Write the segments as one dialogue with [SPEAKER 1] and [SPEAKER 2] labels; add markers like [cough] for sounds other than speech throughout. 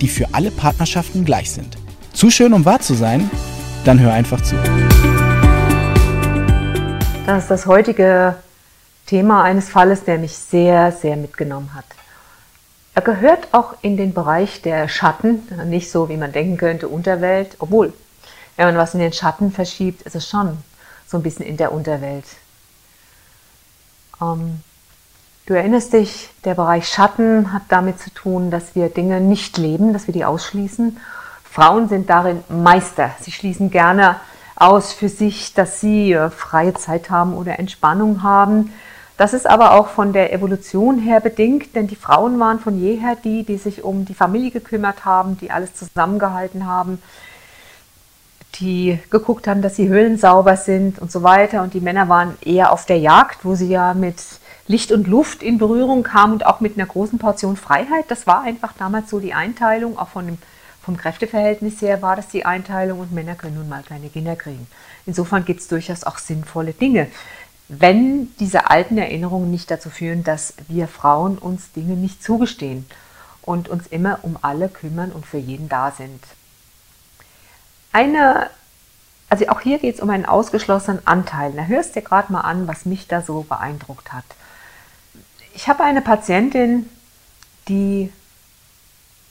[SPEAKER 1] die für alle Partnerschaften gleich sind. Zu schön, um wahr zu sein? Dann hör einfach zu.
[SPEAKER 2] Das ist das heutige Thema eines Falles, der mich sehr, sehr mitgenommen hat. Er gehört auch in den Bereich der Schatten, nicht so wie man denken könnte, Unterwelt, obwohl, wenn man was in den Schatten verschiebt, ist es schon so ein bisschen in der Unterwelt. Ähm, Du erinnerst dich, der Bereich Schatten hat damit zu tun, dass wir Dinge nicht leben, dass wir die ausschließen. Frauen sind darin Meister. Sie schließen gerne aus für sich, dass sie äh, freie Zeit haben oder Entspannung haben. Das ist aber auch von der Evolution her bedingt, denn die Frauen waren von jeher die, die sich um die Familie gekümmert haben, die alles zusammengehalten haben, die geguckt haben, dass die Höhlen sauber sind und so weiter. Und die Männer waren eher auf der Jagd, wo sie ja mit Licht und Luft in Berührung kam und auch mit einer großen Portion Freiheit. Das war einfach damals so die Einteilung, auch von dem, vom Kräfteverhältnis her war das die Einteilung und Männer können nun mal keine Kinder kriegen. Insofern gibt es durchaus auch sinnvolle Dinge, wenn diese alten Erinnerungen nicht dazu führen, dass wir Frauen uns Dinge nicht zugestehen und uns immer um alle kümmern und für jeden da sind. Eine also auch hier geht es um einen ausgeschlossenen Anteil. Da hörst dir gerade mal an, was mich da so beeindruckt hat. Ich habe eine Patientin, die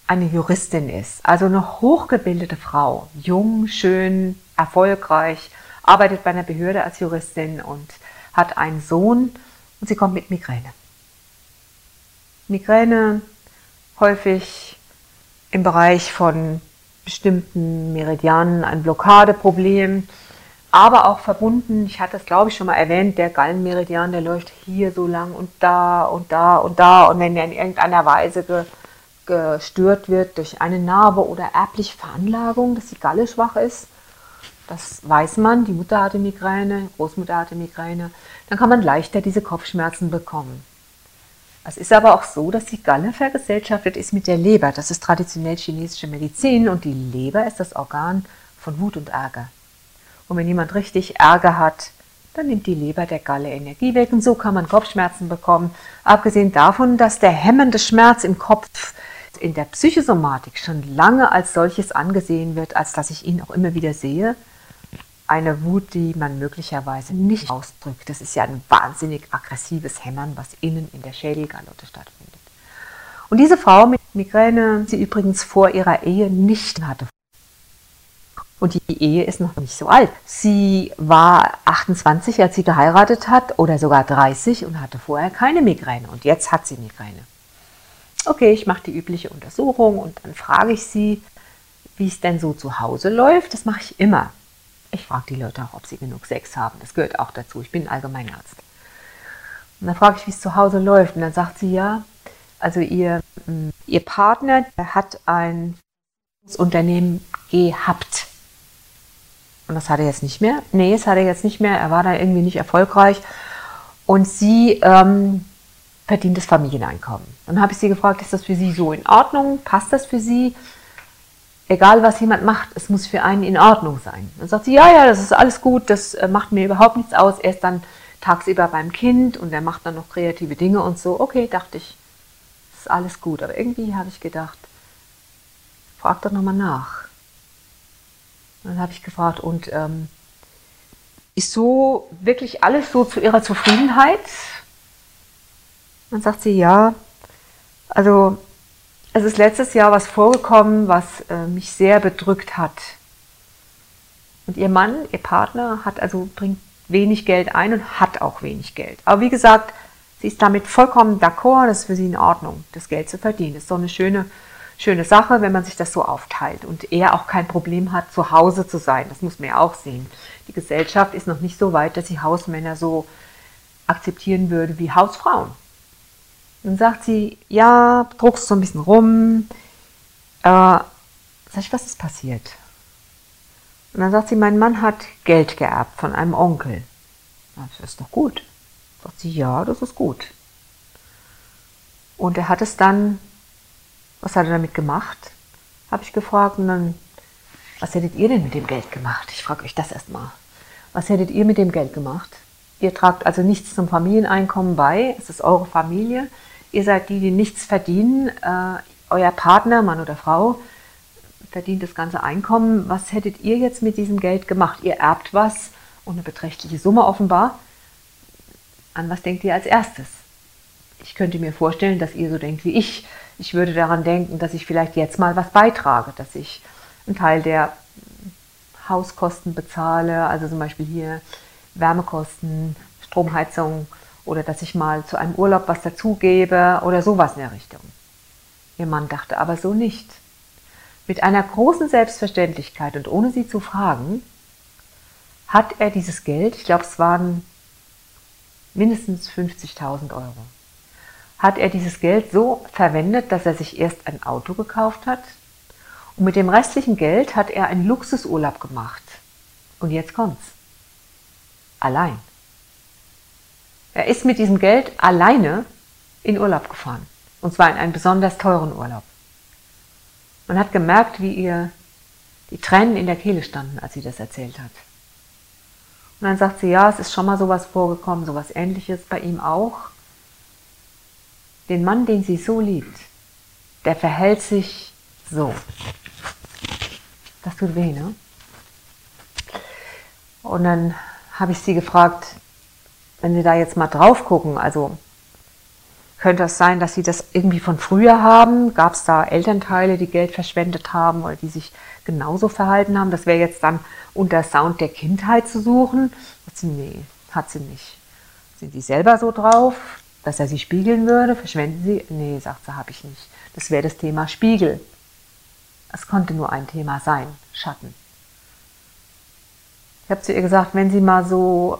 [SPEAKER 2] eine Juristin ist, also eine hochgebildete Frau, jung, schön, erfolgreich, arbeitet bei einer Behörde als Juristin und hat einen Sohn und sie kommt mit Migräne. Migräne häufig im Bereich von bestimmten Meridianen ein Blockadeproblem, aber auch verbunden, ich hatte es glaube ich schon mal erwähnt, der Gallenmeridian, der läuft hier so lang und da und da und da und wenn er in irgendeiner Weise ge, gestört wird durch eine Narbe oder erbliche Veranlagung, dass die Galle schwach ist, das weiß man, die Mutter hatte Migräne, Großmutter hatte Migräne, dann kann man leichter diese Kopfschmerzen bekommen. Es ist aber auch so, dass die Galle vergesellschaftet ist mit der Leber. Das ist traditionell chinesische Medizin und die Leber ist das Organ von Wut und Ärger. Und wenn jemand richtig Ärger hat, dann nimmt die Leber der Galle Energie weg und so kann man Kopfschmerzen bekommen. Abgesehen davon, dass der hemmende Schmerz im Kopf in der Psychosomatik schon lange als solches angesehen wird, als dass ich ihn auch immer wieder sehe. Eine Wut, die man möglicherweise nicht ausdrückt. Das ist ja ein wahnsinnig aggressives Hämmern, was innen in der Schädelgalotte stattfindet. Und diese Frau mit Migräne, die übrigens vor ihrer Ehe nicht hatte, und die Ehe ist noch nicht so alt. Sie war 28, als sie geheiratet hat, oder sogar 30 und hatte vorher keine Migräne. Und jetzt hat sie Migräne. Okay, ich mache die übliche Untersuchung und dann frage ich sie, wie es denn so zu Hause läuft. Das mache ich immer. Ich frage die Leute auch, ob sie genug Sex haben. Das gehört auch dazu. Ich bin Allgemeinarzt. Und dann frage ich, wie es zu Hause läuft. Und dann sagt sie ja, also ihr, ihr Partner hat ein Unternehmen gehabt. Und das hat er jetzt nicht mehr. Nee, das hat er jetzt nicht mehr. Er war da irgendwie nicht erfolgreich. Und sie ähm, verdient das Familieneinkommen. Dann habe ich sie gefragt, ist das für Sie so in Ordnung? Passt das für Sie? Egal, was jemand macht, es muss für einen in Ordnung sein. Dann sagt sie, ja, ja, das ist alles gut, das äh, macht mir überhaupt nichts aus. Er ist dann tagsüber beim Kind und er macht dann noch kreative Dinge und so. Okay, dachte ich, ist alles gut. Aber irgendwie habe ich gedacht, frag doch nochmal nach. Dann habe ich gefragt, und ähm, ist so wirklich alles so zu ihrer Zufriedenheit? Dann sagt sie, ja, also es ist letztes Jahr was vorgekommen, was äh, mich sehr bedrückt hat. Und ihr Mann, ihr Partner, hat also bringt wenig Geld ein und hat auch wenig Geld. Aber wie gesagt, sie ist damit vollkommen d'accord, das ist für sie in Ordnung, das Geld zu verdienen. Das ist so eine schöne schöne Sache, wenn man sich das so aufteilt und er auch kein Problem hat, zu Hause zu sein. Das muss man ja auch sehen. Die Gesellschaft ist noch nicht so weit, dass sie Hausmänner so akzeptieren würde wie Hausfrauen. Dann sagt sie, ja, druckst so ein bisschen rum. Äh, Sag ich, was ist passiert? Und dann sagt sie, mein Mann hat Geld geerbt von einem Onkel. Das ist doch gut. Sagt sie, ja, das ist gut. Und er hat es dann, was hat er damit gemacht? Habe ich gefragt. Und dann, was hättet ihr denn mit dem Geld gemacht? Ich frage euch das erstmal. Was hättet ihr mit dem Geld gemacht? Ihr tragt also nichts zum Familieneinkommen bei. Es ist eure Familie. Ihr seid die, die nichts verdienen. Äh, euer Partner, Mann oder Frau, verdient das ganze Einkommen. Was hättet ihr jetzt mit diesem Geld gemacht? Ihr erbt was und eine beträchtliche Summe offenbar. An was denkt ihr als erstes? Ich könnte mir vorstellen, dass ihr so denkt wie ich. Ich würde daran denken, dass ich vielleicht jetzt mal was beitrage, dass ich einen Teil der Hauskosten bezahle, also zum Beispiel hier Wärmekosten, Stromheizung oder dass ich mal zu einem Urlaub was dazugebe oder sowas in der Richtung. Ihr Mann dachte aber so nicht. Mit einer großen Selbstverständlichkeit und ohne sie zu fragen, hat er dieses Geld, ich glaube es waren mindestens 50.000 Euro, hat er dieses Geld so verwendet, dass er sich erst ein Auto gekauft hat und mit dem restlichen Geld hat er einen Luxusurlaub gemacht. Und jetzt kommt's. Allein. Er ist mit diesem Geld alleine in Urlaub gefahren. Und zwar in einen besonders teuren Urlaub. Man hat gemerkt, wie ihr die Tränen in der Kehle standen, als sie das erzählt hat. Und dann sagt sie, ja, es ist schon mal sowas vorgekommen, sowas ähnliches bei ihm auch. Den Mann, den sie so liebt, der verhält sich so. Das tut weh, ne? Und dann habe ich sie gefragt, wenn Sie da jetzt mal drauf gucken, also könnte es sein, dass Sie das irgendwie von früher haben? Gab es da Elternteile, die Geld verschwendet haben oder die sich genauso verhalten haben? Das wäre jetzt dann unter Sound der Kindheit zu suchen. Sie, nee, hat sie nicht. Sind Sie selber so drauf, dass er Sie spiegeln würde? Verschwenden Sie? Nee, sagt sie, habe ich nicht. Das wäre das Thema Spiegel. Es konnte nur ein Thema sein, Schatten. Ich habe zu ihr gesagt, wenn Sie mal so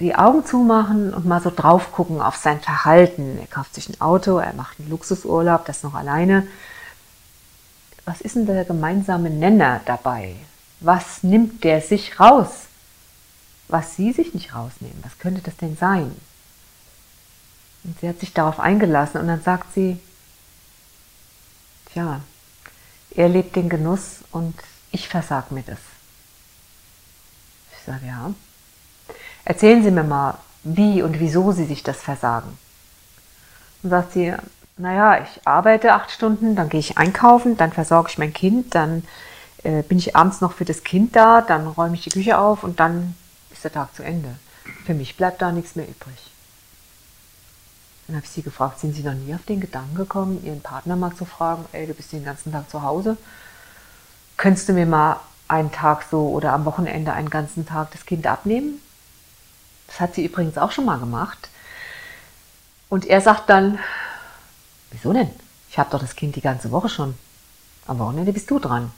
[SPEAKER 2] die Augen zumachen und mal so drauf gucken auf sein Verhalten. Er kauft sich ein Auto, er macht einen Luxusurlaub, das noch alleine. Was ist denn der gemeinsame Nenner dabei? Was nimmt der sich raus? Was Sie sich nicht rausnehmen? Was könnte das denn sein? Und sie hat sich darauf eingelassen und dann sagt sie, tja, er lebt den Genuss und ich versag mir das. Ich sage, ja, Erzählen Sie mir mal, wie und wieso Sie sich das versagen. Und sagt sie, naja, ich arbeite acht Stunden, dann gehe ich einkaufen, dann versorge ich mein Kind, dann äh, bin ich abends noch für das Kind da, dann räume ich die Küche auf und dann ist der Tag zu Ende. Für mich bleibt da nichts mehr übrig. Dann habe ich sie gefragt, sind Sie noch nie auf den Gedanken gekommen, Ihren Partner mal zu fragen, ey, du bist den ganzen Tag zu Hause, könntest du mir mal einen Tag so oder am Wochenende einen ganzen Tag das Kind abnehmen? Das hat sie übrigens auch schon mal gemacht. Und er sagt dann, wieso denn? Ich habe doch das Kind die ganze Woche schon. Am Wochenende bist du dran.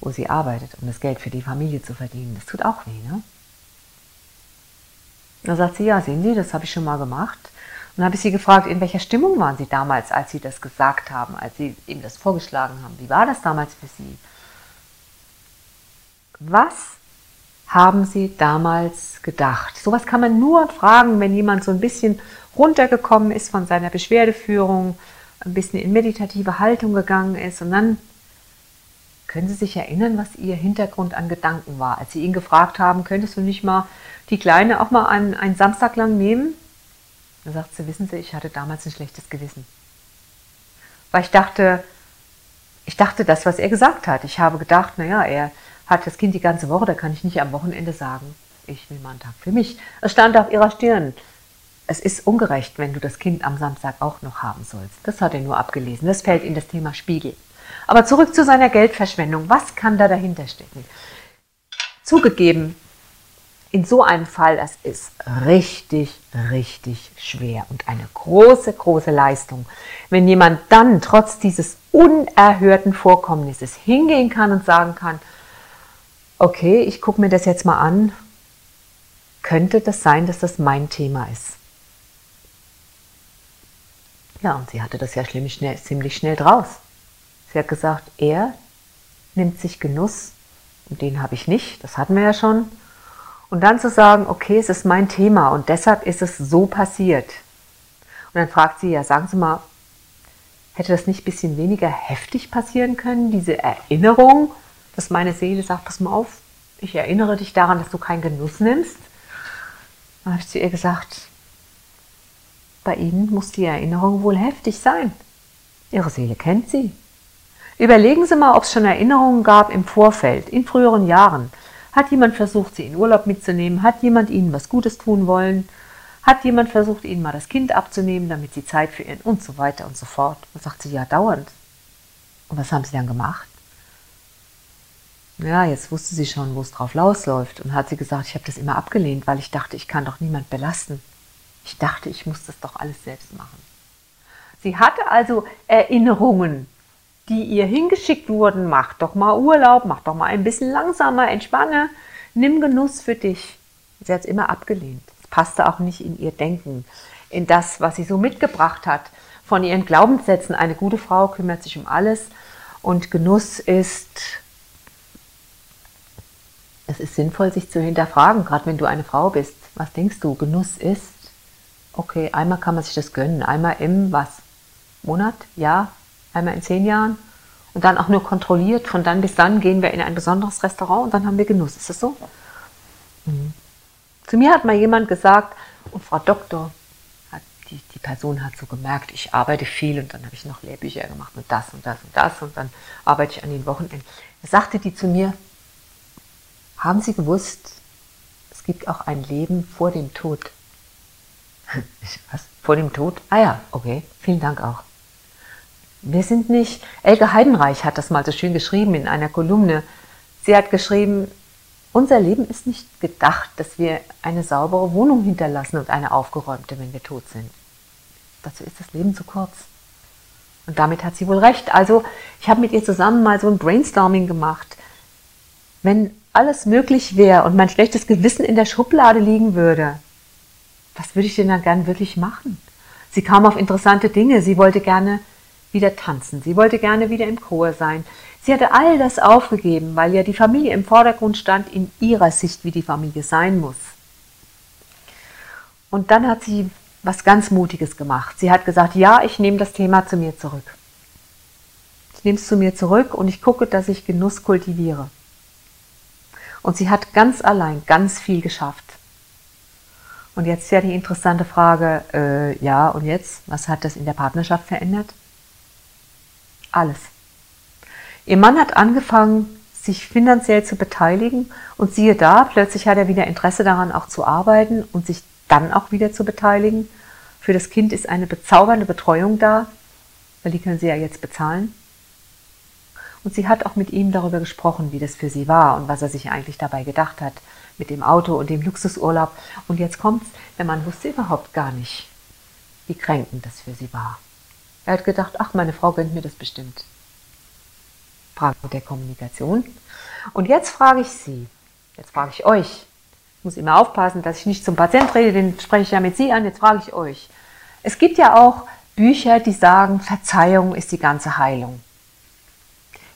[SPEAKER 2] Wo sie arbeitet, um das Geld für die Familie zu verdienen. Das tut auch weh, ne? Da sagt sie, ja, sehen Sie, das habe ich schon mal gemacht. Und dann habe ich sie gefragt, in welcher Stimmung waren Sie damals, als Sie das gesagt haben, als Sie ihm das vorgeschlagen haben? Wie war das damals für Sie? Was haben Sie damals gedacht? Sowas kann man nur fragen, wenn jemand so ein bisschen runtergekommen ist von seiner Beschwerdeführung, ein bisschen in meditative Haltung gegangen ist und dann können Sie sich erinnern, was Ihr Hintergrund an Gedanken war, als Sie ihn gefragt haben, könntest du nicht mal die Kleine auch mal einen, einen Samstag lang nehmen? Da sagt sie, wissen Sie, ich hatte damals ein schlechtes Gewissen. Weil ich dachte, ich dachte das, was er gesagt hat. Ich habe gedacht, naja, er, hat das Kind die ganze Woche, da kann ich nicht am Wochenende sagen, ich will mal einen Tag für mich. Es stand auf ihrer Stirn. Es ist ungerecht, wenn du das Kind am Samstag auch noch haben sollst. Das hat er nur abgelesen. Das fällt in das Thema Spiegel. Aber zurück zu seiner Geldverschwendung. Was kann da dahinter stecken? Zugegeben, in so einem Fall, das ist richtig, richtig schwer und eine große, große Leistung. Wenn jemand dann trotz dieses unerhörten Vorkommnisses hingehen kann und sagen kann, okay, ich gucke mir das jetzt mal an, könnte das sein, dass das mein Thema ist? Ja, und sie hatte das ja ziemlich schnell, ziemlich schnell draus. Sie hat gesagt, er nimmt sich Genuss und den habe ich nicht, das hatten wir ja schon. Und dann zu sagen, okay, es ist mein Thema und deshalb ist es so passiert. Und dann fragt sie ja, sagen Sie mal, hätte das nicht ein bisschen weniger heftig passieren können, diese Erinnerung, dass meine Seele sagt, pass mal auf, ich erinnere dich daran, dass du keinen Genuss nimmst. Dann habe ich zu ihr gesagt, bei Ihnen muss die Erinnerung wohl heftig sein. Ihre Seele kennt sie. Überlegen Sie mal, ob es schon Erinnerungen gab im Vorfeld, in früheren Jahren. Hat jemand versucht, Sie in Urlaub mitzunehmen? Hat jemand Ihnen was Gutes tun wollen? Hat jemand versucht, Ihnen mal das Kind abzunehmen, damit Sie Zeit für ihn und so weiter und so fort? Und sagt sie, ja, dauernd. Und was haben Sie dann gemacht? Ja, jetzt wusste sie schon, wo es drauf losläuft und hat sie gesagt, ich habe das immer abgelehnt, weil ich dachte, ich kann doch niemand belasten. Ich dachte, ich muss das doch alles selbst machen. Sie hatte also Erinnerungen, die ihr hingeschickt wurden. Mach doch mal Urlaub, mach doch mal ein bisschen langsamer, entspanne, nimm Genuss für dich. Sie hat es immer abgelehnt. Es passte auch nicht in ihr Denken, in das, was sie so mitgebracht hat. Von ihren Glaubenssätzen, eine gute Frau kümmert sich um alles und Genuss ist es ist sinnvoll, sich zu hinterfragen, gerade wenn du eine Frau bist. Was denkst du, Genuss ist? Okay, einmal kann man sich das gönnen, einmal im was? Monat, Jahr, einmal in zehn Jahren und dann auch nur kontrolliert. Von dann bis dann gehen wir in ein besonderes Restaurant und dann haben wir Genuss. Ist das so? Mhm. Zu mir hat mal jemand gesagt, und Frau Doktor, hat die, die Person hat so gemerkt, ich arbeite viel und dann habe ich noch Lehrbücher gemacht und das und das und das und dann arbeite ich an den Wochenenden. Da sagte die zu mir, haben Sie gewusst, es gibt auch ein Leben vor dem Tod? [laughs] Was? Vor dem Tod? Ah ja, okay, vielen Dank auch. Wir sind nicht, Elke Heidenreich hat das mal so schön geschrieben in einer Kolumne. Sie hat geschrieben, unser Leben ist nicht gedacht, dass wir eine saubere Wohnung hinterlassen und eine aufgeräumte, wenn wir tot sind. Dazu ist das Leben zu kurz. Und damit hat sie wohl recht. Also, ich habe mit ihr zusammen mal so ein Brainstorming gemacht. Wenn alles möglich wäre und mein schlechtes Gewissen in der Schublade liegen würde, was würde ich denn dann gern wirklich machen? Sie kam auf interessante Dinge. Sie wollte gerne wieder tanzen. Sie wollte gerne wieder im Chor sein. Sie hatte all das aufgegeben, weil ja die Familie im Vordergrund stand in ihrer Sicht, wie die Familie sein muss. Und dann hat sie was ganz Mutiges gemacht. Sie hat gesagt, ja, ich nehme das Thema zu mir zurück. Ich nehme es zu mir zurück und ich gucke, dass ich Genuss kultiviere. Und sie hat ganz allein ganz viel geschafft. Und jetzt ja die interessante Frage, äh, ja, und jetzt, was hat das in der Partnerschaft verändert? Alles. Ihr Mann hat angefangen, sich finanziell zu beteiligen und siehe da, plötzlich hat er wieder Interesse daran, auch zu arbeiten und sich dann auch wieder zu beteiligen. Für das Kind ist eine bezaubernde Betreuung da, weil die können sie ja jetzt bezahlen. Und sie hat auch mit ihm darüber gesprochen, wie das für sie war und was er sich eigentlich dabei gedacht hat mit dem Auto und dem Luxusurlaub. Und jetzt kommt's, der Mann wusste überhaupt gar nicht, wie kränkend das für sie war. Er hat gedacht, ach, meine Frau gönnt mir das bestimmt. Frage der Kommunikation. Und jetzt frage ich Sie, jetzt frage ich euch, ich muss immer aufpassen, dass ich nicht zum Patient rede, den spreche ich ja mit Sie an, jetzt frage ich euch. Es gibt ja auch Bücher, die sagen, Verzeihung ist die ganze Heilung.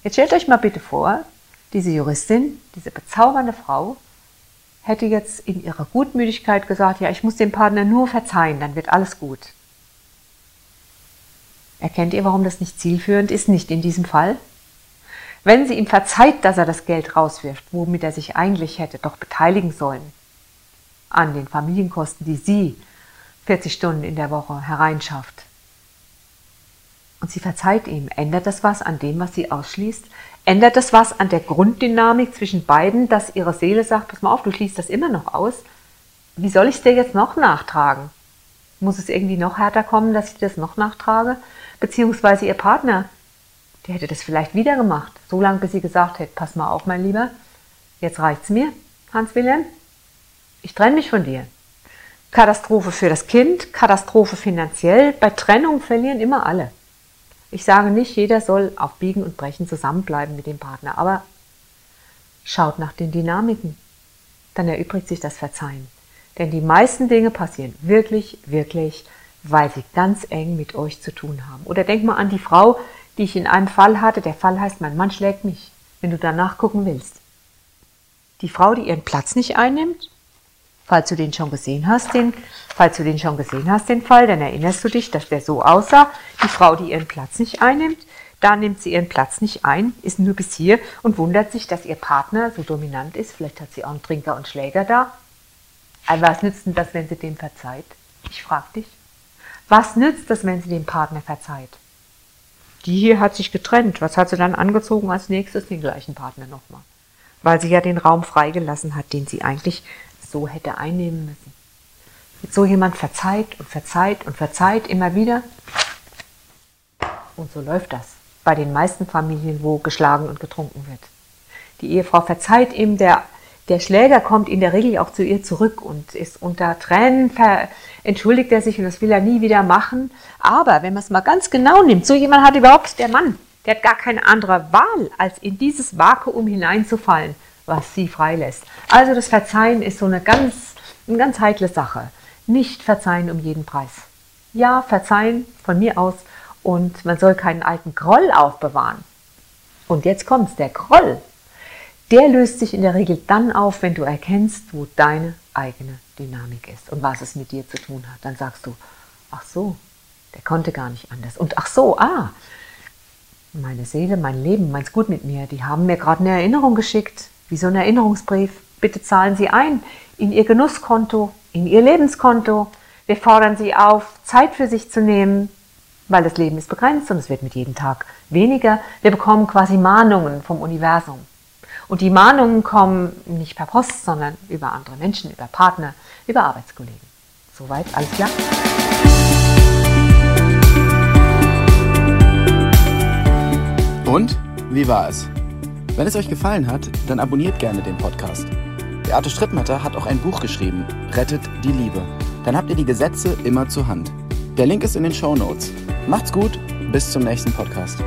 [SPEAKER 2] Jetzt stellt euch mal bitte vor, diese Juristin, diese bezaubernde Frau, hätte jetzt in ihrer Gutmütigkeit gesagt, ja, ich muss dem Partner nur verzeihen, dann wird alles gut. Erkennt ihr, warum das nicht zielführend ist? Nicht in diesem Fall. Wenn sie ihm verzeiht, dass er das Geld rauswirft, womit er sich eigentlich hätte doch beteiligen sollen, an den Familienkosten, die sie 40 Stunden in der Woche hereinschafft, und sie verzeiht ihm. Ändert das was an dem, was sie ausschließt? Ändert das was an der Grunddynamik zwischen beiden, dass ihre Seele sagt, pass mal auf, du schließt das immer noch aus? Wie soll ich es dir jetzt noch nachtragen? Muss es irgendwie noch härter kommen, dass ich das noch nachtrage? Beziehungsweise ihr Partner, der hätte das vielleicht wieder gemacht, so lange bis sie gesagt hätte, pass mal auf, mein Lieber, jetzt reicht's mir, Hans-Wilhelm, ich trenne mich von dir. Katastrophe für das Kind, Katastrophe finanziell, bei Trennung verlieren immer alle. Ich sage nicht, jeder soll auf Biegen und Brechen zusammenbleiben mit dem Partner, aber schaut nach den Dynamiken. Dann erübrigt sich das Verzeihen. Denn die meisten Dinge passieren wirklich, wirklich, weil sie ganz eng mit euch zu tun haben. Oder denk mal an die Frau, die ich in einem Fall hatte. Der Fall heißt, mein Mann schlägt mich, wenn du danach gucken willst. Die Frau, die ihren Platz nicht einnimmt, falls du den schon gesehen hast, den, falls du den schon gesehen hast, den Fall, dann erinnerst du dich, dass der so aussah. Die Frau, die ihren Platz nicht einnimmt, da nimmt sie ihren Platz nicht ein, ist nur bis hier und wundert sich, dass ihr Partner so dominant ist. Vielleicht hat sie auch einen Trinker und Schläger da. Aber was nützt denn das, wenn sie dem verzeiht? Ich frage dich. Was nützt das, wenn sie dem Partner verzeiht? Die hier hat sich getrennt. Was hat sie dann angezogen als nächstes? Den gleichen Partner nochmal. Weil sie ja den Raum freigelassen hat, den sie eigentlich so hätte einnehmen müssen. So jemand verzeiht und verzeiht und verzeiht immer wieder. Und so läuft das bei den meisten Familien, wo geschlagen und getrunken wird. Die Ehefrau verzeiht ihm, der, der Schläger kommt in der Regel auch zu ihr zurück und ist unter Tränen, entschuldigt er sich und das will er nie wieder machen. Aber wenn man es mal ganz genau nimmt, so jemand hat überhaupt der Mann, der hat gar keine andere Wahl, als in dieses Vakuum hineinzufallen, was sie freilässt. Also das Verzeihen ist so eine ganz, eine ganz heikle Sache. Nicht verzeihen um jeden Preis. Ja, verzeihen von mir aus und man soll keinen alten Groll aufbewahren. Und jetzt kommt's, der Groll, der löst sich in der Regel dann auf, wenn du erkennst, wo deine eigene Dynamik ist und was es mit dir zu tun hat. Dann sagst du, ach so, der konnte gar nicht anders. Und ach so, ah, meine Seele, mein Leben, meins gut mit mir, die haben mir gerade eine Erinnerung geschickt, wie so ein Erinnerungsbrief. Bitte zahlen Sie ein in Ihr Genusskonto, in Ihr Lebenskonto. Wir fordern Sie auf, Zeit für sich zu nehmen, weil das Leben ist begrenzt und es wird mit jedem Tag weniger. Wir bekommen quasi Mahnungen vom Universum. Und die Mahnungen kommen nicht per Post, sondern über andere Menschen, über Partner, über Arbeitskollegen. Soweit, alles klar?
[SPEAKER 1] Und wie war es? Wenn es euch gefallen hat, dann abonniert gerne den Podcast. Beate Strittmatter hat auch ein Buch geschrieben, Rettet die Liebe. Dann habt ihr die Gesetze immer zur Hand. Der Link ist in den Show Notes. Macht's gut, bis zum nächsten Podcast.